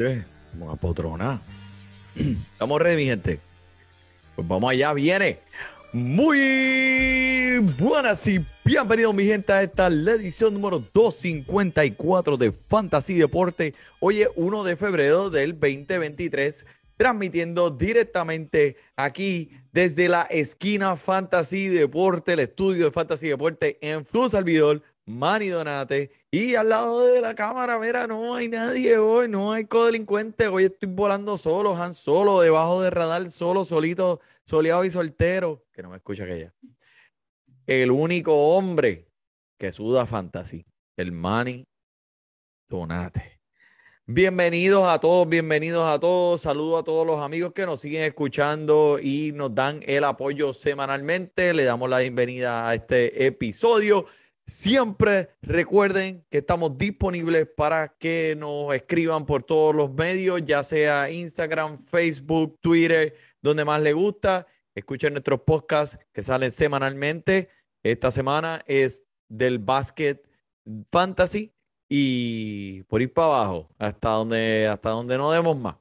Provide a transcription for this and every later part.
Una potrona. Estamos ready, mi gente. Pues vamos allá, viene. Muy buenas y bienvenidos, mi gente, a esta la edición número 254 de Fantasy Deporte. Hoy es 1 de febrero del 2023, transmitiendo directamente aquí desde la esquina Fantasy Deporte, el estudio de Fantasy Deporte en Flu Salvidor Manny Donate. Y al lado de la cámara, mira, no hay nadie hoy, no hay codelincuente. Hoy estoy volando solo, Han solo, debajo de radar, solo, solito, soleado y soltero. Que no me escucha aquella. El único hombre que suda fantasy, el Manny Donate. Bienvenidos a todos, bienvenidos a todos. Saludos a todos los amigos que nos siguen escuchando y nos dan el apoyo semanalmente. Le damos la bienvenida a este episodio. Siempre recuerden que estamos disponibles para que nos escriban por todos los medios, ya sea Instagram, Facebook, Twitter, donde más les gusta. Escuchen nuestros podcasts que salen semanalmente. Esta semana es del Basket Fantasy y por ir para abajo hasta donde, hasta donde no demos más.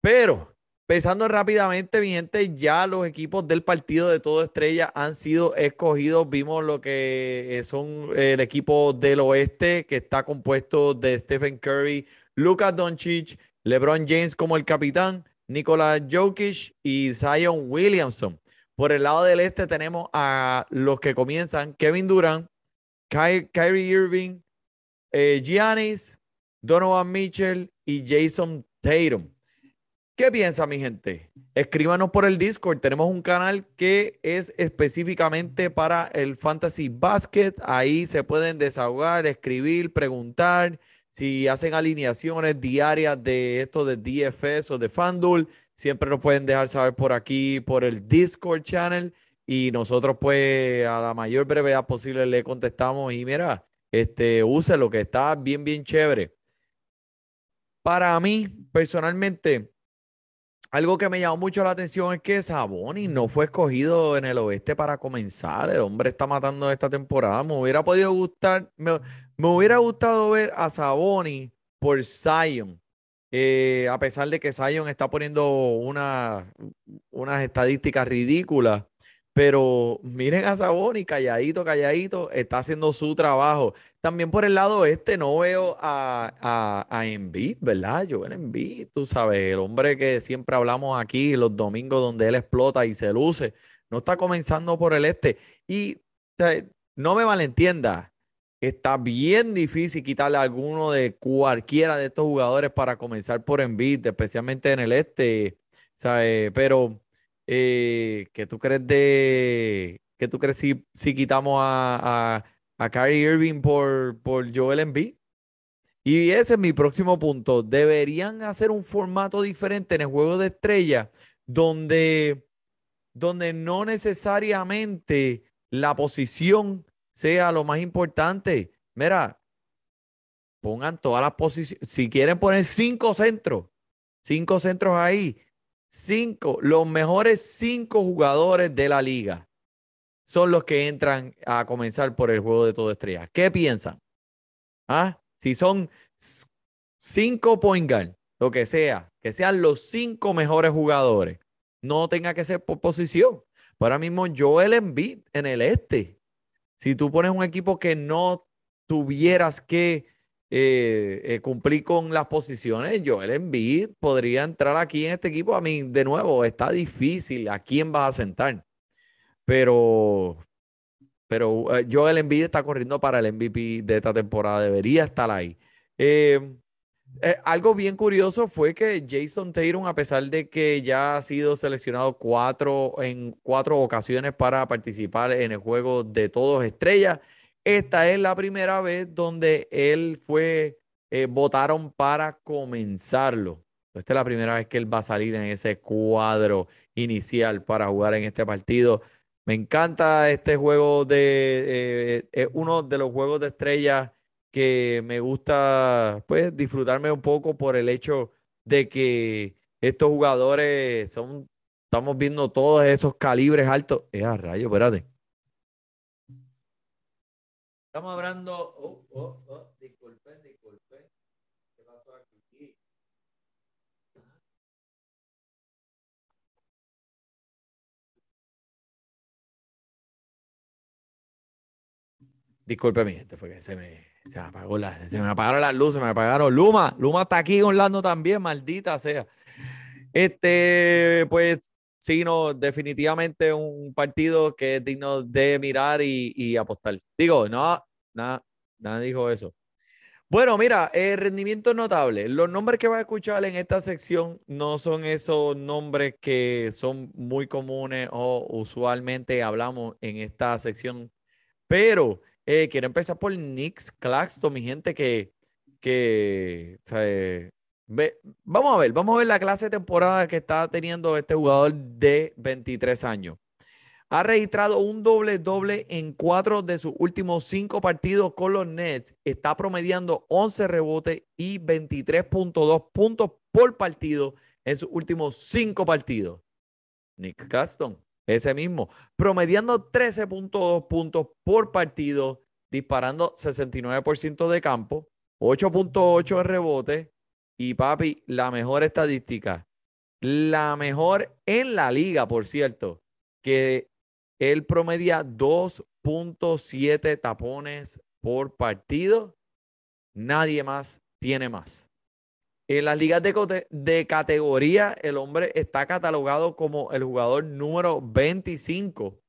Pero Pensando rápidamente, mi gente, ya los equipos del partido de todo estrella han sido escogidos. Vimos lo que eh, son el equipo del oeste, que está compuesto de Stephen Curry, Lucas Doncic, LeBron James como el capitán, Nikola Jokic y Zion Williamson. Por el lado del este tenemos a los que comienzan Kevin Durant, Kyrie Irving, eh, Giannis, Donovan Mitchell y Jason Tatum. ¿Qué piensa mi gente? Escríbanos por el Discord. Tenemos un canal que es específicamente para el Fantasy Basket. Ahí se pueden desahogar, escribir, preguntar. Si hacen alineaciones diarias de esto de DFS o de FanDuel, siempre nos pueden dejar saber por aquí, por el Discord channel. Y nosotros, pues, a la mayor brevedad posible le contestamos. Y mira, este, use lo que está bien, bien chévere. Para mí, personalmente, algo que me llamó mucho la atención es que Saboni no fue escogido en el oeste para comenzar. El hombre está matando esta temporada. Me hubiera podido gustar, me, hubiera gustado ver a Saboni por Zion. Eh, a pesar de que Zion está poniendo una, unas estadísticas ridículas. Pero miren a Saboni, calladito, calladito, está haciendo su trabajo. También por el lado este no veo a, a, a Embiid, ¿verdad? Joel Embiid, tú sabes, el hombre que siempre hablamos aquí los domingos donde él explota y se luce, no está comenzando por el este. Y no me malentienda, está bien difícil quitarle a alguno de cualquiera de estos jugadores para comenzar por Embiid, especialmente en el este, ¿sabes? Pero eh, ¿qué tú crees de, qué tú crees si, si quitamos a, a, a Kyrie Irving por, por Joel Embiid? Y ese es mi próximo punto. Deberían hacer un formato diferente en el juego de estrella donde, donde no necesariamente la posición sea lo más importante. Mira, pongan todas las posiciones. Si quieren poner cinco centros, cinco centros ahí, cinco, los mejores cinco jugadores de la liga son los que entran a comenzar por el juego de todo estrella. ¿Qué piensan? ¿Ah? Si son cinco point guard, lo que sea, que sean los cinco mejores jugadores, no tenga que ser por posición. Ahora mismo Joel Embiid en el este. Si tú pones un equipo que no tuvieras que eh, eh, cumplir con las posiciones, Joel Embiid podría entrar aquí en este equipo. A mí, de nuevo, está difícil a quién vas a sentar. Pero, pero eh, Joel Embiid está corriendo para el MVP de esta temporada. Debería estar ahí. algo bien curioso fue que Jason Tatum, a pesar de que ya ha sido seleccionado cuatro, en cuatro ocasiones para participar en el juego de todos estrellas, esta es la primera vez donde él fue, eh, votaron para comenzarlo. Esta es la primera vez que él va a salir en ese cuadro inicial para jugar en este partido. Me encanta este juego de, eh, uno de los juegos de estrella que me gusta, pues, disfrutarme un poco por el hecho de que estos jugadores son, estamos viendo todos esos calibres altos. Es a rayo, espérate. Estamos hablando, oh, oh, oh, disculpen, disculpen. ¿Qué pasó aquí? Disculpe, mi gente, fue que se me, se apagó la, se me apagaron las luces, se me apagaron. Luma, Luma está aquí en Orlando también, maldita sea. Este, pues sí, definitivamente un partido que es digno de mirar y, y apostar. Digo, no, nada, nada dijo eso. Bueno, mira, el rendimiento notable. Los nombres que vas a escuchar en esta sección no son esos nombres que son muy comunes o usualmente hablamos en esta sección, pero eh, quiero empezar por Nix Claxton, mi gente, que, que vamos a ver, vamos a ver la clase de temporada que está teniendo este jugador de 23 años. Ha registrado un doble doble en cuatro de sus últimos cinco partidos con los Nets. Está promediando 11 rebotes y 23.2 puntos por partido en sus últimos cinco partidos. Nick Caston, ese mismo, promediando 13.2 puntos por partido, disparando 69% de campo, 8.8 en rebote. Y papi, la mejor estadística, la mejor en la liga, por cierto, que él promedia 2.7 tapones por partido. Nadie más tiene más. En las ligas de, categoría, el hombre está catalogado como el jugador número 25,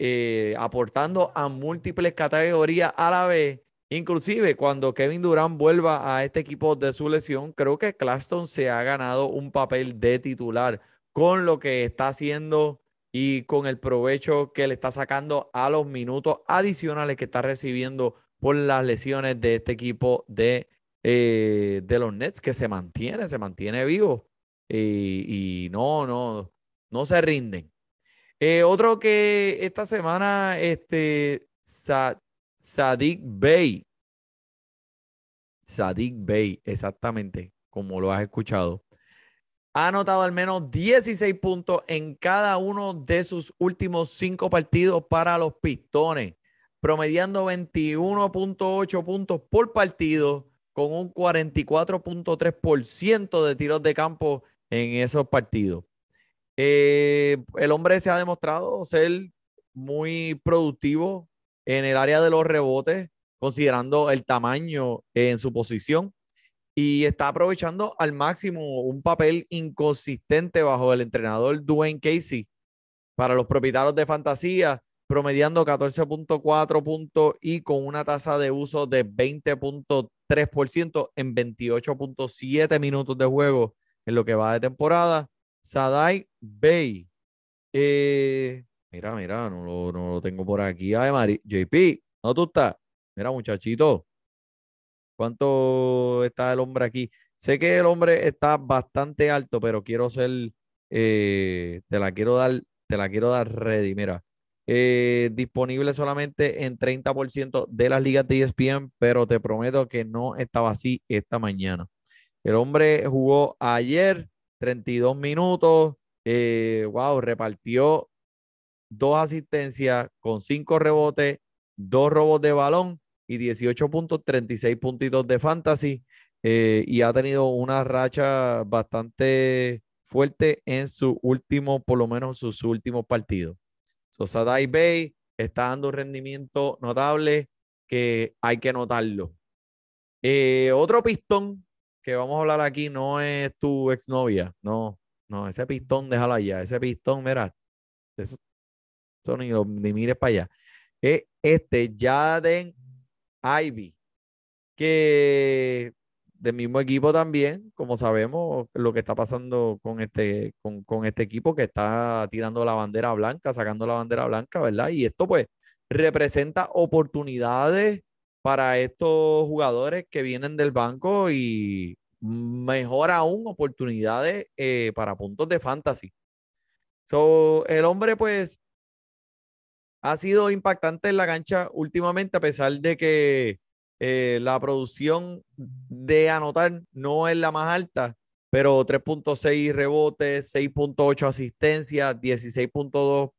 eh, aportando a múltiples categorías a la vez. Inclusive cuando Kevin Durant vuelva a este equipo de su lesión, creo que Claston se ha ganado un papel de titular con lo que está haciendo y con el provecho que le está sacando a los minutos adicionales que está recibiendo por las lesiones de este equipo de, eh, de los Nets, que se mantiene, se mantiene vivo y, no, no, no se rinden. Eh, otro que esta semana, este, Sadik Bey, Sadik Bey, exactamente, como lo has escuchado, ha anotado al menos 16 puntos en cada uno de sus últimos cinco partidos para los Pistones, promediando 21.8 puntos por partido con un 44.3% de tiros de campo en esos partidos. Eh, el hombre se ha demostrado ser muy productivo en el área de los rebotes, considerando el tamaño en su posición y está aprovechando al máximo un papel inconsistente bajo el entrenador Dwayne Casey para los propietarios de fantasía, promediando 14.4 puntos y con una tasa de uso de 20.3% en 28.7 minutos de juego en lo que va de temporada. Sadai Bay. Eh, mira, mira, no lo, no lo tengo por aquí. Ay, Mari. JP, ¿no tú estás? Mira, muchachito. ¿Cuánto está el hombre aquí? Sé que el hombre está bastante alto, pero quiero ser, eh, te la quiero dar, te la quiero dar ready. Mira, eh, disponible solamente en 30% de las ligas de ESPN, pero te prometo que no estaba así esta mañana. El hombre jugó ayer 32 minutos, eh, wow, repartió dos asistencias con cinco rebotes, dos robos de balón y 18 puntos, 36 puntitos de fantasy. Eh, y ha tenido una racha bastante fuerte en su último, por lo menos sus últimos partidos. Sosadai Bay está dando un rendimiento notable que hay que notarlo. Eh, otro pistón que vamos a hablar aquí no es tu exnovia, no, no, ese pistón déjalo allá, ese pistón, mira, eso, ni, ni mires para allá. Es este Jaden Ivy, que del mismo equipo también, como sabemos, lo que está pasando con este, con, este equipo que está tirando la bandera blanca, sacando la bandera blanca, ¿verdad? Y esto pues representa oportunidades para estos jugadores que vienen del banco y mejor aún oportunidades eh, para puntos de fantasy. So, el hombre pues ha sido impactante en la cancha últimamente, a pesar de que eh, la producción de anotar no es la más alta, pero 3.6 rebotes, 6.8 asistencias, 16.2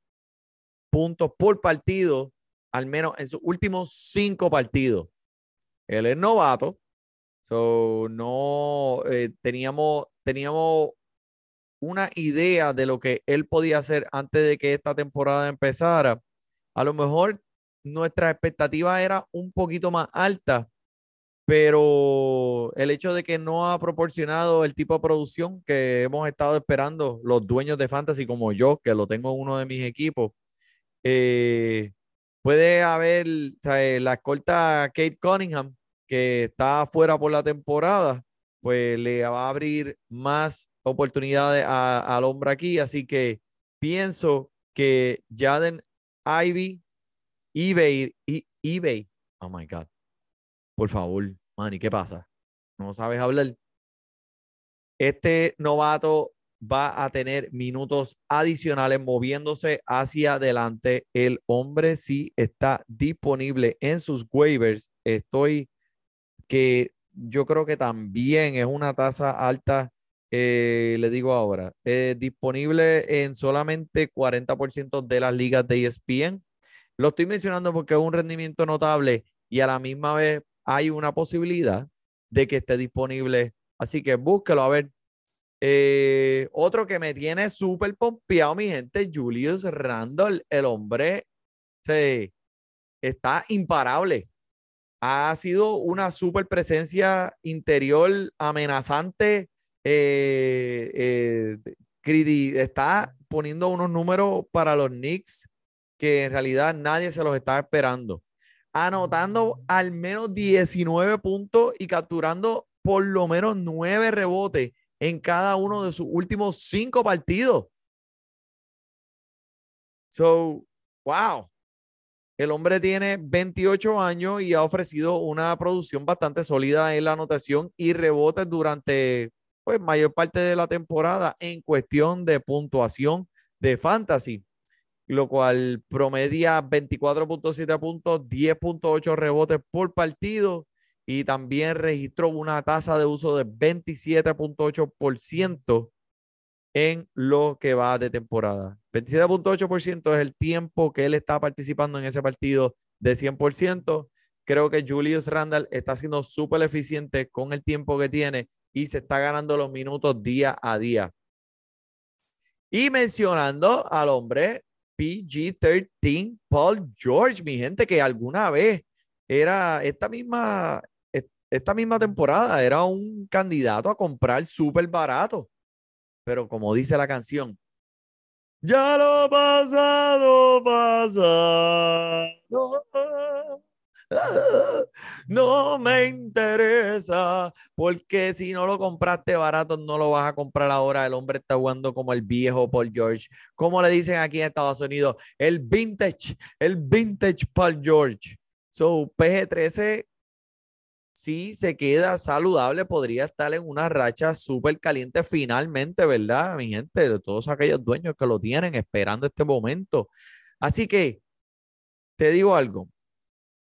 puntos por partido, al menos en sus últimos cinco partidos. Él es novato, so no eh, teníamos, teníamos una idea de lo que él podía hacer antes de que esta temporada empezara a lo mejor nuestra expectativa era un poquito más alta, pero el hecho de que no ha proporcionado el tipo de producción que hemos estado esperando los dueños de Fantasy como yo, que lo tengo en uno de mis equipos, eh, puede haber, la escolta Kate Cunningham, que está fuera por la temporada, pues le va a abrir más oportunidades al hombre aquí, así que pienso que Jaden Ivy, eBay, eBay, oh my God, por favor, Manny, ¿qué pasa? ¿No sabes hablar? Este novato va a tener minutos adicionales moviéndose hacia adelante. El hombre sí está disponible en sus waivers. Estoy que yo creo que también es una tasa alta, eh, le digo ahora, eh, disponible en solamente 40% de las ligas de ESPN. Lo estoy mencionando porque es un rendimiento notable y a la misma vez hay una posibilidad de que esté disponible. Así que búsquelo a ver. Eh, otro que me tiene súper pompeado, mi gente, Julius Randall, el hombre se, está imparable ha sido una super presencia interior amenazante. Eh, eh, está poniendo unos números para los Knicks que en realidad nadie se los está esperando. Anotando al menos 19 puntos y capturando por lo menos 9 rebotes en cada uno de sus últimos 5 partidos. So, wow. El hombre tiene 28 años y ha ofrecido una producción bastante sólida en la anotación y rebotes durante pues mayor parte de la temporada en cuestión de puntuación de fantasy, lo cual promedia 24.7 puntos, 10.8 rebotes por partido y también registró una tasa de uso de 27.8% en lo que va de temporada. 27.8% es el tiempo que él está participando en ese partido de 100%. Creo que Julius Randall está siendo súper eficiente con el tiempo que tiene y se está ganando los minutos día a día. Y mencionando al hombre PG-13, Paul George, mi gente, que alguna vez era esta misma, esta misma temporada, era un candidato a comprar súper barato pero como dice la canción, ya lo pasado, pasado. No me interesa, porque si no lo compraste barato, no lo vas a comprar ahora. El hombre está jugando como el viejo Paul George. Como le dicen aquí en Estados Unidos, el vintage, el vintage Paul George. So, PG-13 si se queda saludable, podría estar en una racha súper caliente finalmente, ¿verdad, mi gente? De todos aquellos dueños que lo tienen esperando este momento. Así que, te digo algo,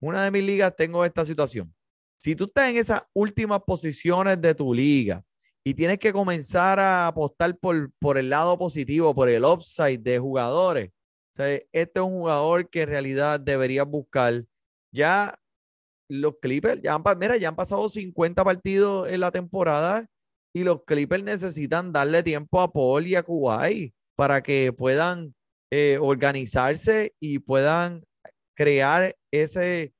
una de mis ligas tengo esta situación. Si tú estás en esas últimas posiciones de tu liga y tienes que comenzar a apostar por, por el lado positivo, por el upside de jugadores, este es un jugador que en realidad deberías buscar. Ya los Clippers ya han, mira, ya han pasado 50 partidos en la temporada y los Clippers necesitan darle tiempo a Paul y a Kuwait para que puedan eh, organizarse y puedan crear ese,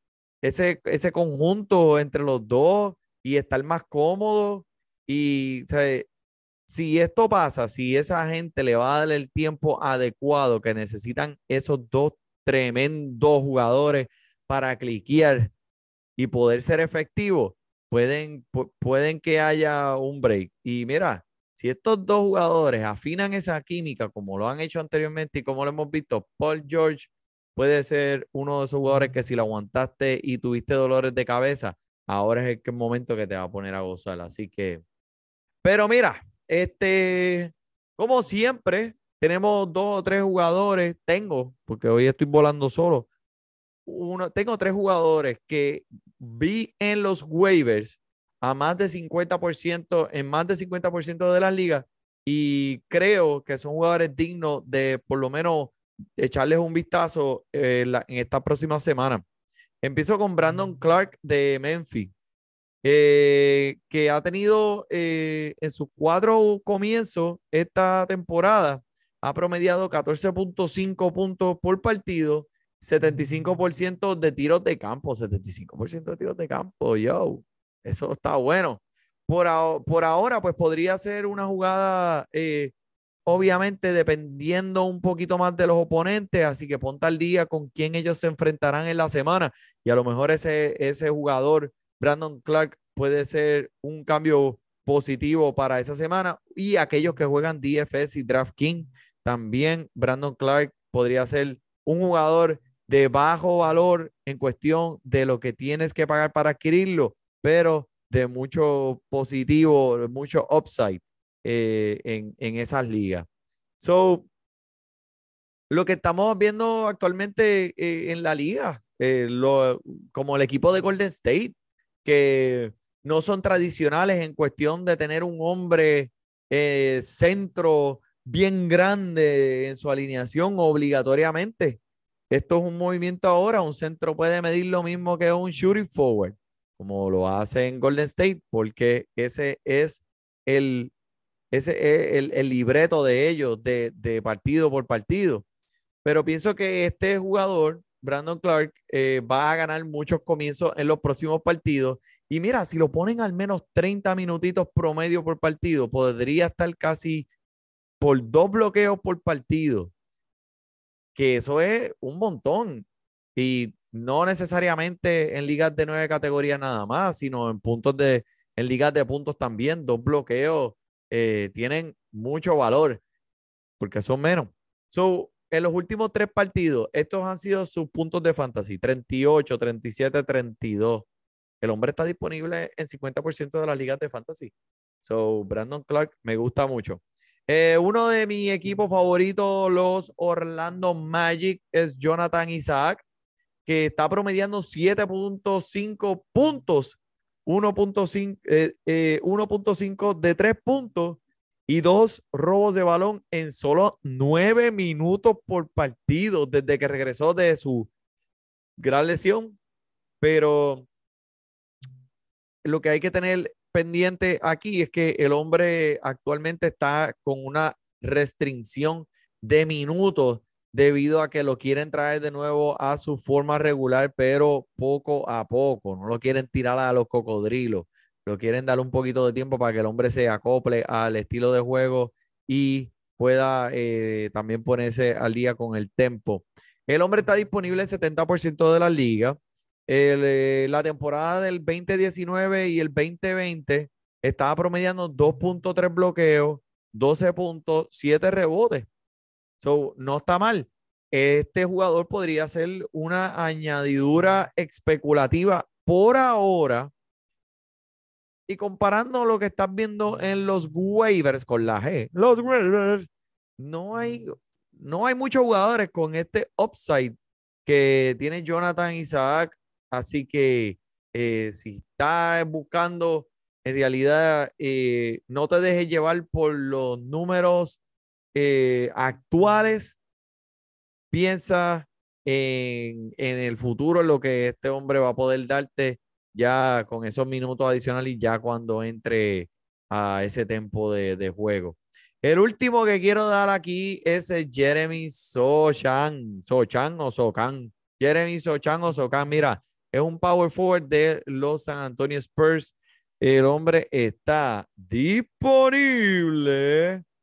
ese, ese conjunto entre los dos y estar más cómodos. Y si esto pasa, si esa gente le va a dar el tiempo adecuado que necesitan esos dos tremendos jugadores para cliquear y poder ser efectivo, pueden, pueden que haya un break. Y mira, si estos dos jugadores afinan esa química como lo han hecho anteriormente y como lo hemos visto, Paul George puede ser uno de esos jugadores que si lo aguantaste y tuviste dolores de cabeza, ahora es el momento que te va a poner a gozar. Así que, pero mira, este, como siempre, tenemos dos o tres jugadores, tengo, porque hoy estoy volando solo, uno, tengo tres jugadores que vi en los waivers a más de 50%, en más de 50% de las ligas, y creo que son jugadores dignos de por lo menos echarles un vistazo eh, en esta próxima semana. Empiezo con Brandon Clark de Memphis, eh, que ha tenido eh, en sus cuatro comienzos esta temporada, ha promediado 14.5 puntos por partido, 75% de tiros de campo, 75% de tiros de campo, yo, eso está bueno. Por, por ahora, pues podría ser una jugada, eh, obviamente dependiendo un poquito más de los oponentes, así que ponte al día con quién ellos se enfrentarán en la semana. Y a lo mejor ese, ese jugador, Brandon Clark, puede ser un cambio positivo para esa semana. Y aquellos que juegan DFS y DraftKings, también Brandon Clark podría ser un jugador de bajo valor en cuestión de lo que tienes que pagar para adquirirlo, pero de mucho positivo, mucho upside eh, en, en, esas ligas. So, lo que estamos viendo actualmente eh, en la liga, eh, lo, como el equipo de Golden State, que no son tradicionales en cuestión de tener un hombre centro bien grande en su alineación obligatoriamente. Esto es un movimiento ahora, un centro puede medir lo mismo que un shooting forward, como lo hace en Golden State, porque ese es el, ese es el, libreto de ellos, de, partido por partido. Pero pienso que este jugador, Brandon Clark, eh, va a ganar muchos comienzos en los próximos partidos. Y mira, si lo ponen al menos 30 minutitos promedio por partido, podría estar casi por dos bloqueos por partido que eso es un montón. Y no necesariamente en ligas de nueve categorías nada más, sino en puntos de, en ligas de puntos también, dos bloqueos eh, tienen mucho valor, porque son menos. So, en los últimos tres partidos, estos han sido sus puntos de fantasy, 38, 37, 32. El hombre está disponible en 50% de las ligas de fantasy. So, Brandon Clark me gusta mucho. Eh, uno de mis equipos favoritos, los Orlando Magic, es Jonathan Isaac, que está promediando 7.5 puntos, 1.5 eh, eh, de 3 puntos y dos robos de balón en solo 9 minutos por partido desde que regresó de su gran lesión. Pero lo que hay que tener pendiente aquí es que el hombre actualmente está con una restricción de minutos debido a que lo quieren traer de nuevo a su forma regular, pero poco a poco. No lo quieren tirar a los cocodrilos. Lo quieren dar un poquito de tiempo para que el hombre se acople al estilo de juego y pueda eh, también ponerse al día con el tempo. El hombre está disponible en 70% de la liga. Eh, la temporada del 2019 y el 2020 estaba promediando 2.3 bloqueos, 12 puntos, 7 rebotes. So, no está mal. Este jugador podría ser una añadidura especulativa por ahora. Y comparando lo que estás viendo en los waivers con la G, los waivers, no hay, no hay muchos jugadores con este upside que tiene Jonathan Isaac Así que eh, si estás buscando, en realidad, eh, no te dejes llevar por los números eh, actuales. Piensa en, el futuro, lo que este hombre va a poder darte ya con esos minutos adicionales y ya cuando entre a ese tiempo de, juego. El último que quiero dar aquí es Jeremy Sochan, Sochan o Socan. Jeremy Sochan o Socan, mira, es un power forward de los San Antonio Spurs. El hombre está disponible.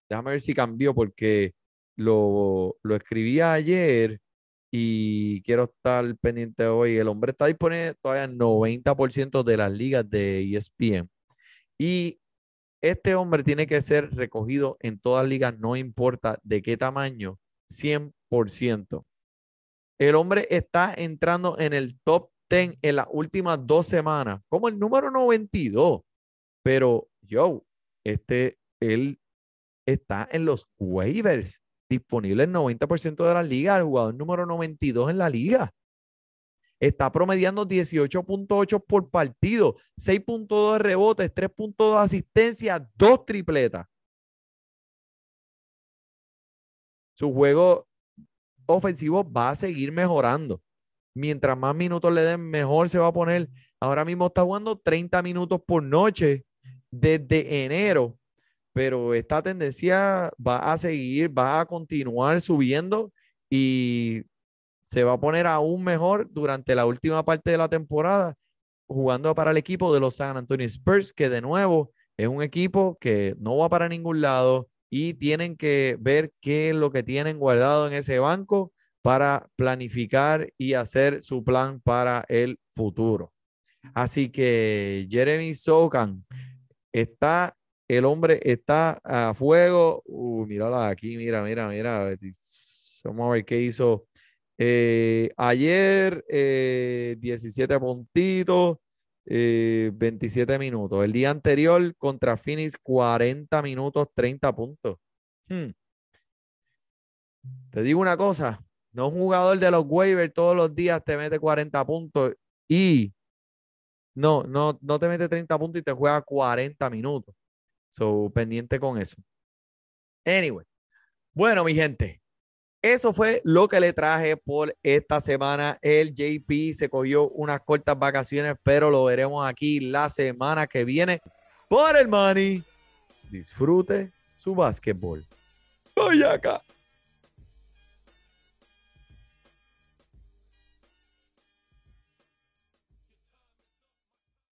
Déjame ver si cambió porque lo, lo escribí ayer y quiero estar pendiente hoy. El hombre está disponible todavía en 90% de las ligas de ESPN. Y este hombre tiene que ser recogido en todas ligas, no importa de qué tamaño, 100%. El hombre está entrando en el top en las últimas dos semanas como el número 92. Pero, yo, este, él está en los waivers, disponible en 90% de la liga, el jugador número 92 en la liga. Está promediando 18.8 por partido, 6.2 de rebotes, 3.2 de asistencia, 2 tripletas. Su juego ofensivo va a seguir mejorando mientras más minutos le den, mejor se va a poner. Ahora mismo está jugando 30 minutos por noche desde enero, pero esta tendencia va a seguir, va a continuar subiendo y se va a poner aún mejor durante la última parte de la temporada jugando para el equipo de los San Antonio Spurs, que de nuevo es un equipo que no va para ningún lado y tienen que ver qué es lo que tienen guardado en ese banco para planificar y hacer su plan para el futuro. Así que Jeremy Sokan está, el hombre está a fuego. Uh, mírala aquí, mira, mira, mira. Vamos a ver qué hizo. Eh, ayer, 17 eh, puntitos, 27 eh, minutos. El día anterior contra Phoenix, 40 minutos, 30 puntos. Hmm. Te digo una cosa, no un jugador de los waivers todos los días te mete 40 puntos y no, no, no te mete 30 puntos y te juega 40 minutos. So, pendiente con eso. Anyway. Bueno, mi gente, eso fue lo que le traje por esta semana. El JP se cogió unas cortas vacaciones, pero lo veremos aquí la semana que viene por el money. Disfrute su básquetbol. Voy acá.